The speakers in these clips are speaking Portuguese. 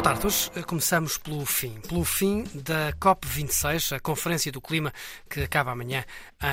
Boa tarde, hoje eh, começamos pelo fim. Pelo fim da COP26, a Conferência do Clima, que acaba amanhã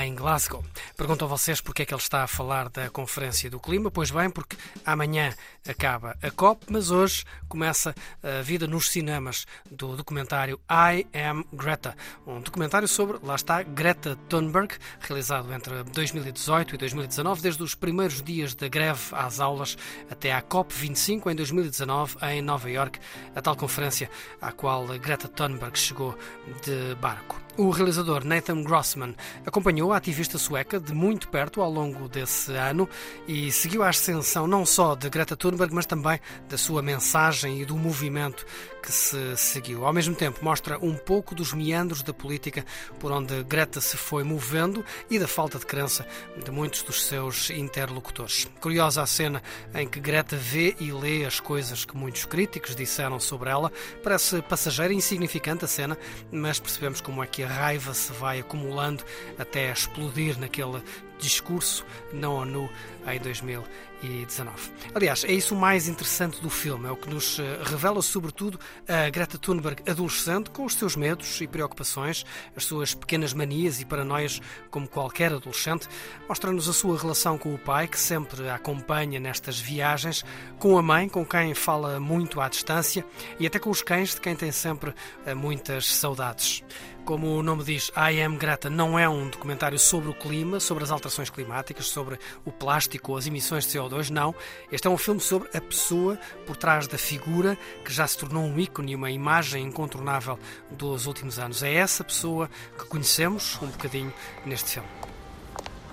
em Glasgow. Pergunto a vocês porque é que ele está a falar da Conferência do Clima. Pois bem, porque amanhã acaba a COP, mas hoje começa a vida nos cinemas do documentário I Am Greta. Um documentário sobre, lá está, Greta Thunberg, realizado entre 2018 e 2019, desde os primeiros dias da greve às aulas até à COP25 em 2019 em Nova York a tal conferência à qual Greta Thunberg chegou de barco. O realizador Nathan Grossman acompanhou a ativista sueca de muito perto ao longo desse ano e seguiu a ascensão não só de Greta Thunberg, mas também da sua mensagem e do movimento que se seguiu. Ao mesmo tempo, mostra um pouco dos meandros da política por onde Greta se foi movendo e da falta de crença de muitos dos seus interlocutores. Curiosa a cena em que Greta vê e lê as coisas que muitos críticos disseram sobre ela. Parece passageira e insignificante a cena, mas percebemos como é que a raiva se vai acumulando até explodir naquele discurso na ONU em 2019. Aliás, é isso o mais interessante do filme, é o que nos eh, revela sobretudo a Greta Thunberg adolescente com os seus medos e preocupações, as suas pequenas manias e paranoias como qualquer adolescente, mostra-nos a sua relação com o pai que sempre a acompanha nestas viagens, com a mãe com quem fala muito à distância e até com os cães de quem tem sempre eh, muitas saudades. Como o nome diz, I Am Greta não é um documentário sobre o clima, sobre as alterações climáticas, sobre o plástico ou as emissões de CO2, não. Este é um filme sobre a pessoa por trás da figura que já se tornou um ícone e uma imagem incontornável dos últimos anos. É essa pessoa que conhecemos um bocadinho neste filme.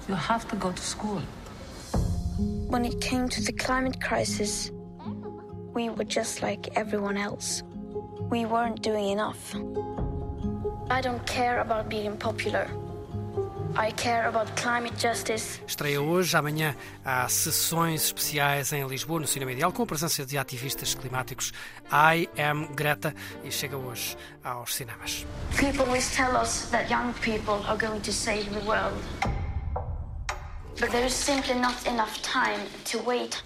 You have to go to school. When it came to the climate crisis, we were just like everyone else. We weren't doing enough. I don't care about being popular. I care about climate justice. Estreia hoje, amanhã há sessões especiais em Lisboa, no Cinema Ideal, com a presença de ativistas climáticos. I Am Greta e chega hoje aos cinemas. People always tell us that young people are going to save the world. But there is simply not enough time to wait.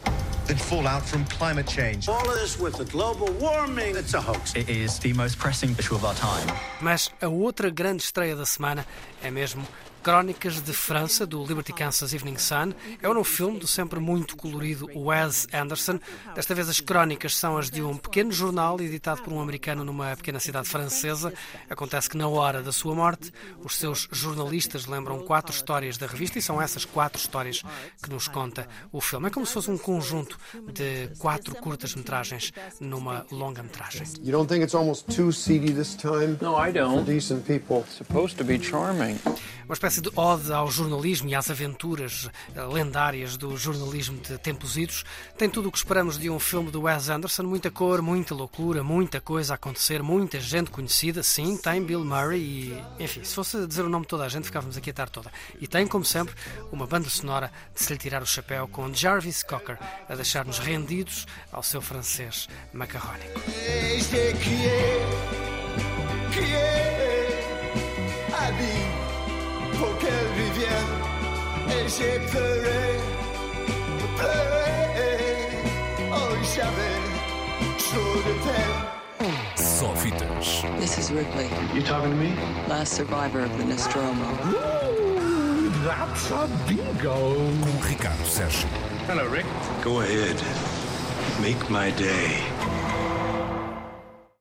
Than fallout from climate change. All of this with the global warming, it's a hoax. It is the most pressing issue of our time. Mas a outra grande estreia da semana é mesmo Crónicas de França, do Liberty Kansas Evening Sun. É o novo filme do sempre muito colorido Wes Anderson. Desta vez as crónicas são as de um pequeno jornal editado por um americano numa pequena cidade francesa. Acontece que na hora da sua morte, os seus jornalistas lembram quatro histórias da revista e são essas quatro histórias que nos conta o filme. É como se fosse um conjunto de quatro curtas-metragens numa longa-metragem. You don't think it's almost too seedy this time? No, I don't. For decent people. It's supposed to be charming. Uma espécie de ode ao jornalismo e às aventuras eh, lendárias do jornalismo de tempos idos. Tem tudo o que esperamos de um filme do Wes Anderson: muita cor, muita loucura, muita coisa a acontecer, muita gente conhecida. Sim, tem Bill Murray e, enfim, se fosse dizer o nome de toda a gente, ficávamos aqui a tarde toda. E tem, como sempre, uma banda sonora de se lhe tirar o chapéu com Jarvis Cocker a deixar-nos rendidos ao seu francês macarrónico. Pour qu'elle vienne et j'ai pleuré, pleuré, oh j'avais chaud de peine. Só fitas. This is Ripley, You talking to me? last survivor of the Nostromo. That's a bingo. Com Ricardo Sérgio. Hello, Rick. Go ahead. Make my day.